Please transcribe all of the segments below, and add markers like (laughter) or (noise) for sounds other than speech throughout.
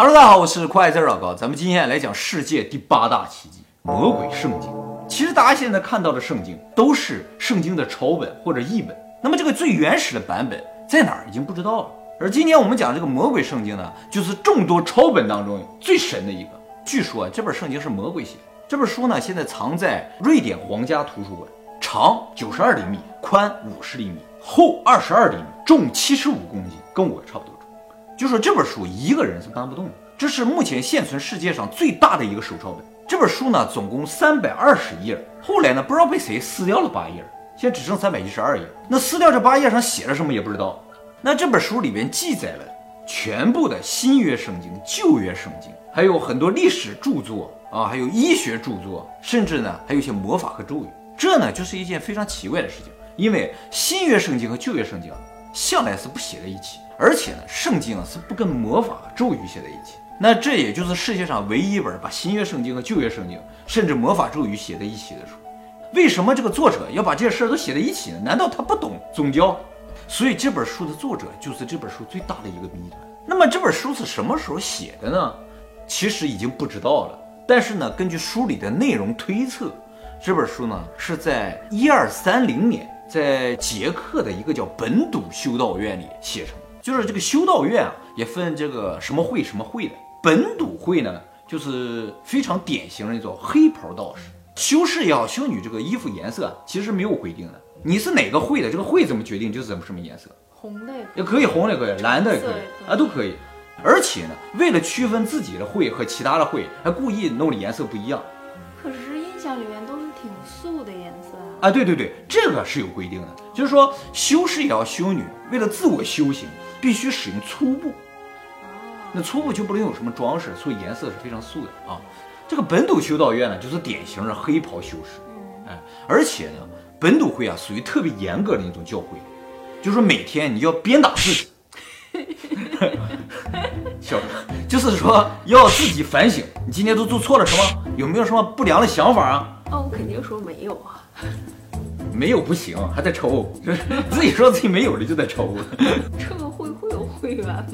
Hello，大家好，我是快字老高，咱们今天来讲世界第八大奇迹——魔鬼圣经。其实大家现在看到的圣经都是圣经的抄本或者译本，那么这个最原始的版本在哪儿已经不知道了。而今天我们讲这个魔鬼圣经呢，就是众多抄本当中最神的一个。据说啊，这本圣经是魔鬼写的。这本书呢，现在藏在瑞典皇家图书馆，长九十二厘米，宽五十厘米，厚二十二厘米，重七十五公斤，跟我差不多。就说这本书一个人是搬不动的，这是目前现存世界上最大的一个手抄本。这本书呢，总共三百二十页，后来呢，不知道被谁撕掉了八页，现在只剩三百一十二页。那撕掉这八页上写了什么也不知道。那这本书里边记载了全部的新约圣经、旧约圣经，还有很多历史著作啊，还有医学著作，甚至呢，还有一些魔法和咒语。这呢，就是一件非常奇怪的事情，因为新约圣经和旧约圣经向来是不写在一起。而且呢，圣经啊是不跟魔法咒语写在一起。那这也就是世界上唯一一本把新约圣经和旧约圣经，甚至魔法咒语写在一起的书。为什么这个作者要把这些事儿都写在一起呢？难道他不懂宗教？所以这本书的作者就是这本书最大的一个谜团。那么这本书是什么时候写的呢？其实已经不知道了。但是呢，根据书里的内容推测，这本书呢是在一二三零年在捷克的一个叫本笃修道院里写成。就是这个修道院啊，也分这个什么会什么会的。本笃会呢，就是非常典型的那种黑袍道士。修士也好，修女这个衣服颜色其实没有规定的，你是哪个会的，这个会怎么决定就是怎么什么颜色。红的也可以，红的也可以，蓝的也可以啊，都可以。而且呢，为了区分自己的会和其他的会，还故意弄的颜色不一样。可是印象里面都是挺素的颜色啊。啊，对对对，这个是有规定的，就是说修士也要，修女为了自我修行。必须使用粗布，那粗布就不能有什么装饰，所以颜色是非常素的啊。这个本土修道院呢，就是典型的黑袍修士，哎，而且呢，本土会啊属于特别严格的一种教会，就是说每天你要鞭打自己，(laughs) 笑，就是说要自己反省，你今天都做错了什么？有没有什么不良的想法啊？那我肯定说没有啊。没有不行，还在抽，(laughs) 自己说自己没有了就在抽。(laughs) 这个会会员吗？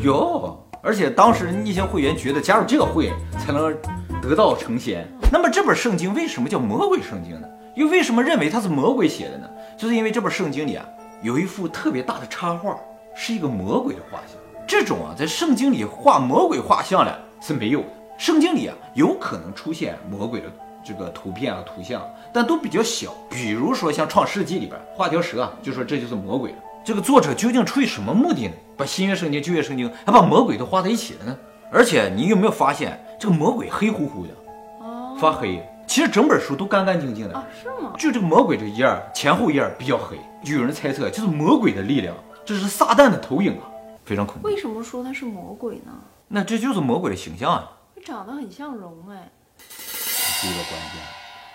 有，而且当时那些会员觉得加入这个会才能得道成仙。那么这本圣经为什么叫魔鬼圣经呢？又为什么认为它是魔鬼写的呢？就是因为这本圣经里啊有一幅特别大的插画，是一个魔鬼的画像。这种啊在圣经里画魔鬼画像的是没有的。圣经里啊有可能出现魔鬼的。这个图片啊，图像，但都比较小。比如说像《创世纪》里边画条蛇啊，就说这就是魔鬼。这个作者究竟出于什么目的呢？把新约圣经、旧约圣经还把魔鬼都画在一起了呢？而且你有没有发现，这个魔鬼黑乎乎的，哦，发黑。其实整本书都干干净净的啊，是吗？就这个魔鬼这页前后页比较黑，就有人猜测就是魔鬼的力量，这是撒旦的投影啊，非常恐怖。为什么说他是魔鬼呢？那这就是魔鬼的形象啊，长得很像龙哎。一个关键，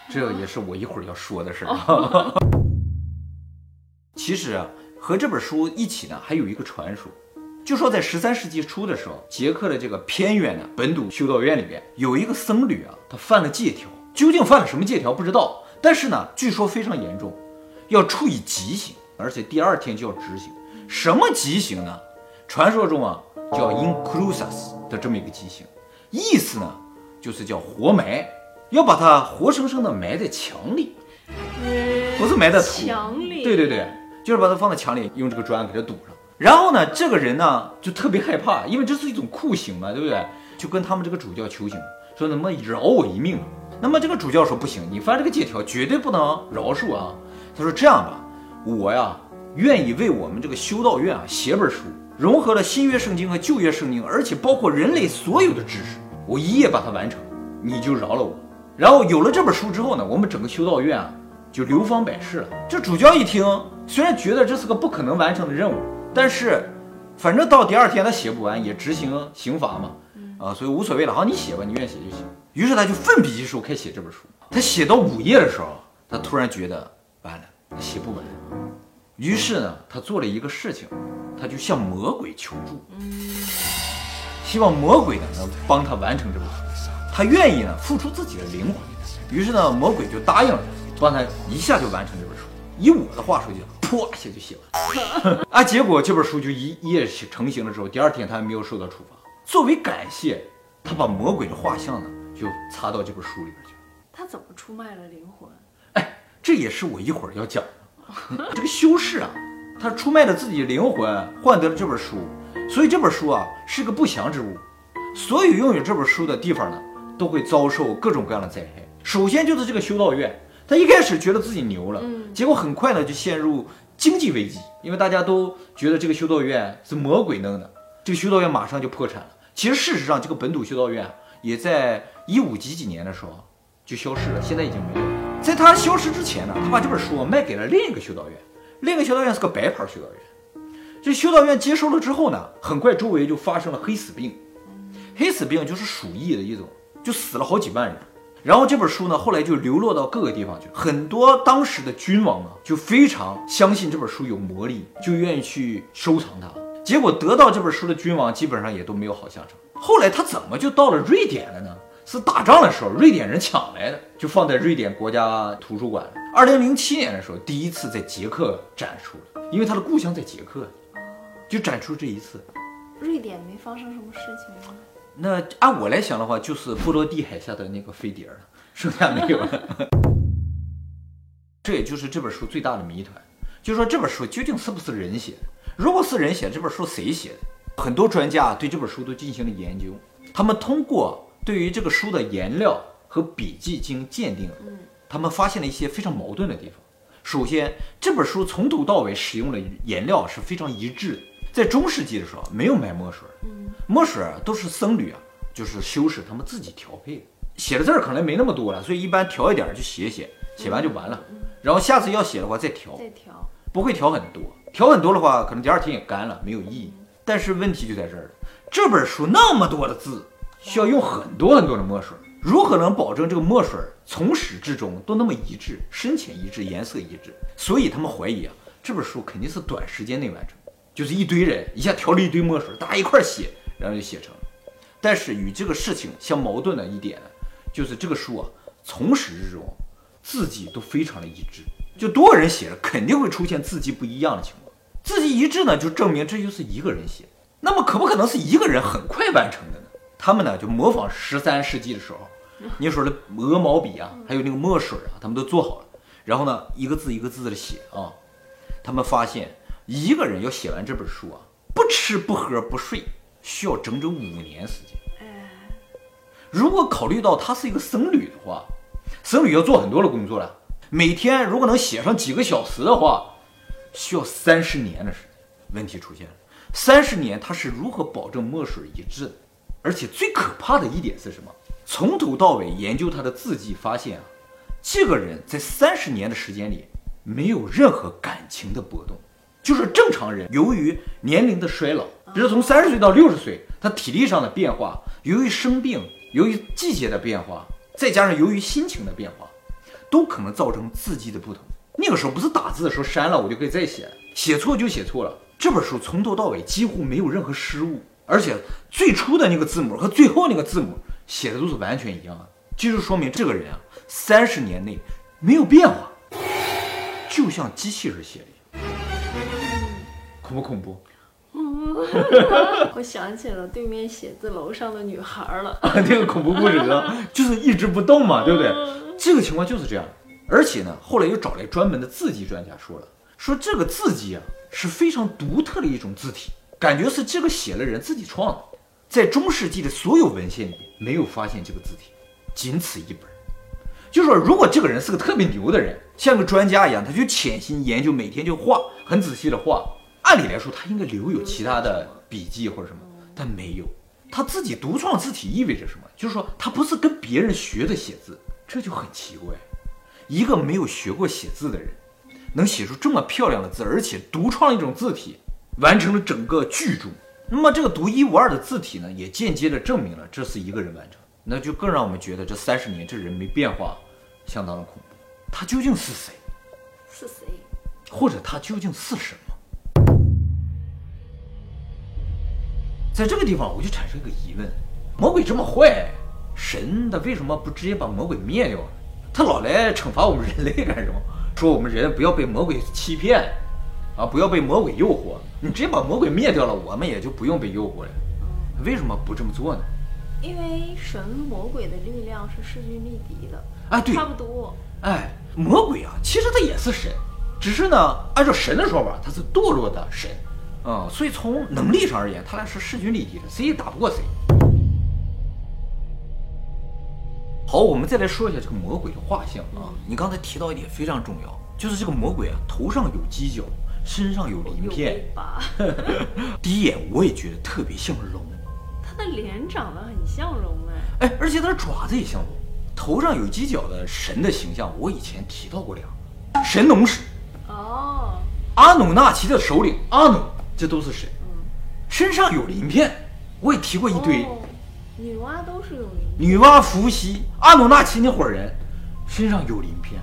这也是我一会儿要说的事儿。(laughs) 其实啊，和这本书一起呢，还有一个传说，就说在十三世纪初的时候，捷克的这个偏远的本土修道院里边，有一个僧侣啊，他犯了戒条，究竟犯了什么戒条不知道，但是呢，据说非常严重，要处以极刑，而且第二天就要执行。什么极刑呢？传说中啊，叫 inclusas 的这么一个极刑，意思呢，就是叫活埋。要把它活生生的埋在墙里，不是埋在墙里。对对对，就是把它放在墙里，用这个砖给它堵上。然后呢，这个人呢就特别害怕，因为这是一种酷刑嘛，对不对？就跟他们这个主教求情，说能不能饶我一命？那么这个主教说不行，你犯这个戒条，绝对不能饶恕啊。他说这样吧，我呀愿意为我们这个修道院啊写本书，融合了新约圣经和旧约圣经，而且包括人类所有的知识，我一夜把它完成，你就饶了我。然后有了这本书之后呢，我们整个修道院啊就流芳百世了。这主教一听，虽然觉得这是个不可能完成的任务，但是反正到第二天他写不完也执行刑罚嘛，啊，所以无所谓了。好，你写吧，你愿意写就行。于是他就奋笔疾书，开始写这本书。他写到午夜的时候，他突然觉得完了，写不完。于是呢，他做了一个事情，他就向魔鬼求助，希望魔鬼呢能帮他完成这本书。他愿意呢付出自己的灵魂，于是呢魔鬼就答应了他，帮他一下就完成这本书。以我的话说就噗一下就写完。(laughs) 啊，结果这本书就一一夜成型了之后，第二天他还没有受到处罚。作为感谢，他把魔鬼的画像呢就插到这本书里边去了。他怎么出卖了灵魂？哎，这也是我一会儿要讲的。(laughs) 这个修士啊，他出卖了自己的灵魂，换得了这本书，所以这本书啊是个不祥之物。所有拥有这本书的地方呢，都会遭受各种各样的灾害。首先就是这个修道院，他一开始觉得自己牛了，结果很快呢就陷入经济危机，因为大家都觉得这个修道院是魔鬼弄的，这个修道院马上就破产了。其实事实上，这个本土修道院也在一五几几年的时候就消失了，现在已经没有了。在他消失之前呢，他把这本书卖给了另一个修道院，另一个修道院是个白牌修道院。这修道院接收了之后呢，很快周围就发生了黑死病。黑死病就是鼠疫的一种，就死了好几万人。然后这本书呢，后来就流落到各个地方去。很多当时的君王啊，就非常相信这本书有魔力，就愿意去收藏它。结果得到这本书的君王基本上也都没有好下场。后来他怎么就到了瑞典了呢？是打仗的时候瑞典人抢来的，就放在瑞典国家图书馆了。二零零七年的时候，第一次在捷克展出了，因为他的故乡在捷克，就展出这一次。瑞典没发生什么事情吗？那按我来想的话，就是波罗的海下的那个飞碟了，剩下没有了。(laughs) 这也就是这本书最大的谜团，就是说这本书究竟是不是人写的？如果是人写，这本书谁写的？很多专家对这本书都进行了研究，他们通过对于这个书的颜料和笔记进行鉴定，他们发现了一些非常矛盾的地方。首先，这本书从头到尾使用的颜料是非常一致的。在中世纪的时候，没有买墨水，墨水都是僧侣啊，就是修士他们自己调配的。写的字儿可能没那么多了，所以一般调一点就写写，写完就完了。然后下次要写的话再调，再调，不会调很多。调很多的话，可能第二天也干了，没有意义。但是问题就在这儿了，这本书那么多的字，需要用很多很多的墨水，如何能保证这个墨水从始至终都那么一致，深浅一致，颜色一致？所以他们怀疑啊，这本书肯定是短时间内完成。就是一堆人一下调了一堆墨水，大家一块写，然后就写成。但是与这个事情相矛盾的一点呢，就是这个书啊，从始至终字迹都非常的一致。就多个人写了，肯定会出现字迹不一样的情况。字迹一致呢，就证明这就是一个人写。那么可不可能是一个人很快完成的呢？他们呢就模仿十三世纪的时候，你说的鹅毛笔啊，还有那个墨水啊，他们都做好了，然后呢一个字一个字的写啊，他们发现。一个人要写完这本书啊，不吃不喝不睡，需要整整五年时间。如果考虑到他是一个僧侣的话，僧侣要做很多的工作了，每天如果能写上几个小时的话，需要三十年的时间。问题出现了，三十年他是如何保证墨水一致的？而且最可怕的一点是什么？从头到尾研究他的字迹，发现啊，这个人在三十年的时间里没有任何感情的波动。就是正常人，由于年龄的衰老，比如从三十岁到六十岁，他体力上的变化，由于生病，由于季节的变化，再加上由于心情的变化，都可能造成字迹的不同。那个时候不是打字的时候删了我就可以再写，写错就写错了。这本书从头到尾几乎没有任何失误，而且最初的那个字母和最后那个字母写的都是完全一样的，就是说明这个人啊，三十年内没有变化，就像机器人写的。恐不恐怖？(laughs) 我想起了对面写字楼上的女孩了。啊，(laughs) 那个恐怖故事就是一直不动嘛，对不对？这个情况就是这样。而且呢，后来又找来专门的字迹专家说了，说这个字迹啊是非常独特的一种字体，感觉是这个写了人自己创的。在中世纪的所有文献里没有发现这个字体，仅此一本。就说如果这个人是个特别牛的人，像个专家一样，他就潜心研究，每天就画，很仔细的画。按理来说，他应该留有其他的笔记或者什么，但没有。他自己独创字体意味着什么？就是说，他不是跟别人学的写字，这就很奇怪。一个没有学过写字的人，能写出这么漂亮的字，而且独创一种字体，完成了整个巨著。那么，这个独一无二的字体呢，也间接的证明了这是一个人完成。那就更让我们觉得这三十年这人没变化，相当的恐怖。他究竟是谁？是谁？或者他究竟是什么？在这个地方，我就产生一个疑问：魔鬼这么坏，神他为什么不直接把魔鬼灭掉？他老来惩罚我们人类干什么？说我们人不要被魔鬼欺骗，啊，不要被魔鬼诱惑。你直接把魔鬼灭掉了，我们也就不用被诱惑了。为什么不这么做呢？因为神魔鬼的力量是势均力敌的，啊，对差，不多。哎，魔鬼啊，其实他也是神，只是呢，按照神的说法，他是堕落的神，啊、所以从能力上而言，他俩是势均力敌的，谁也打不过谁。好，我们再来说一下这个魔鬼的画像啊。你刚才提到一点非常重要，就是这个魔鬼啊，头上有犄角，身上有鳞片 (laughs) 第一眼我也觉得特别像龙，他的脸长得很像龙哎。哎，而且他的爪子也像龙，头上有犄角的神的形象，我以前提到过两个，神农氏。哦，阿努纳奇的首领阿努，这都是谁。嗯，身上有鳞片，我也提过一堆。哦女娲都是有鳞。女娲、伏羲、阿努纳奇那伙人身上有鳞片。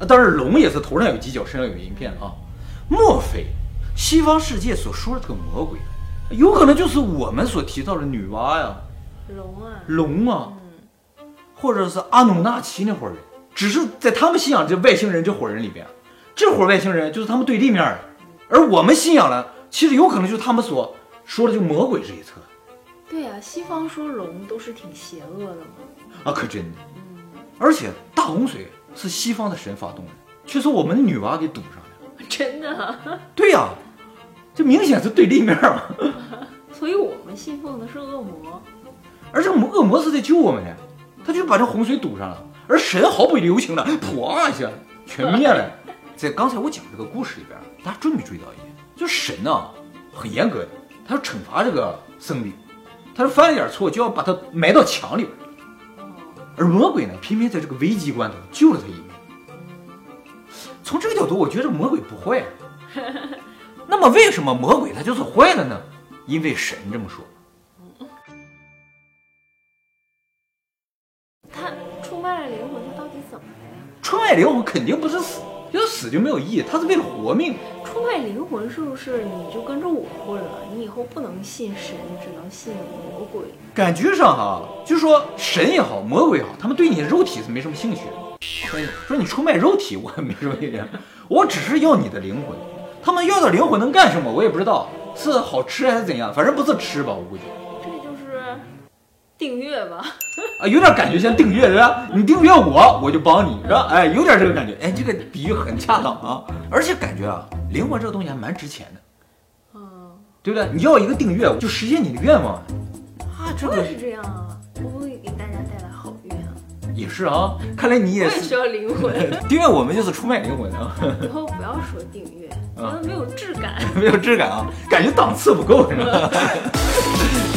啊，当然龙也是头上有犄角，身上有鳞片啊。莫非西方世界所说的这个魔鬼，有可能就是我们所提到的女娲呀、龙啊，龙啊，嗯，或者是阿努纳奇那伙人？只是在他们信仰这外星人这伙人里边，这伙外星人就是他们对立面的，而我们信仰呢，其实有可能就是他们所说的就魔鬼这一侧对呀、西方说龙都是挺邪恶的嘛。啊，可真的。嗯，而且大洪水是西方的神发动的，却是我们的女娲给堵上的。(laughs) 真的。对呀、这明显是对立面嘛。(laughs) 所以我们信奉的是恶魔。而这个恶魔是在救我们的，他就把这洪水堵上了，而神毫不留情的噗 (laughs) 一下全灭了。在刚才我讲这个故事里边，大家注没注意到一点？就是神呐、很严格的，他要惩罚这个僧侣，他是犯了点错就要把他埋到墙里边。哦，而魔鬼呢，偏偏在这个危机关头救了他一命。从这个角度，我觉得魔鬼不坏啊。那么为什么魔鬼他就是坏了呢？因为神这么说。他出卖了灵魂，他到底怎么了呀？出卖灵魂肯定不是死，要死就没有意义，他是为了活命。出卖灵魂是不是你就跟着我混了？你以后不能信神，只能信魔鬼。感觉上哈，就说神也好，魔鬼也好，他们对你的肉体是没什么兴趣的。哎说你出卖肉体，我没什么意见，我只是要你的灵魂。他们要的灵魂能干什么，我也不知道，是好吃还是怎样，反正不是吃吧，我估计。订阅吧？啊，有点感觉像订阅对吧？你订阅我，我就帮你是吧？哎，有点这个感觉。哎，这个比喻很恰当啊，而且感觉啊，灵魂这个东西还蛮值钱的，嗯，对不对？你要一个订阅，就实现你的愿望啊，这个是这样啊，我会给大家带来好运啊。也是啊。看来你也是需要灵魂，(laughs) 订阅我们就是出卖灵魂啊，以后不要说订阅，觉得没有质感。(laughs) 没有质感啊，感觉档次不够是吧？(laughs)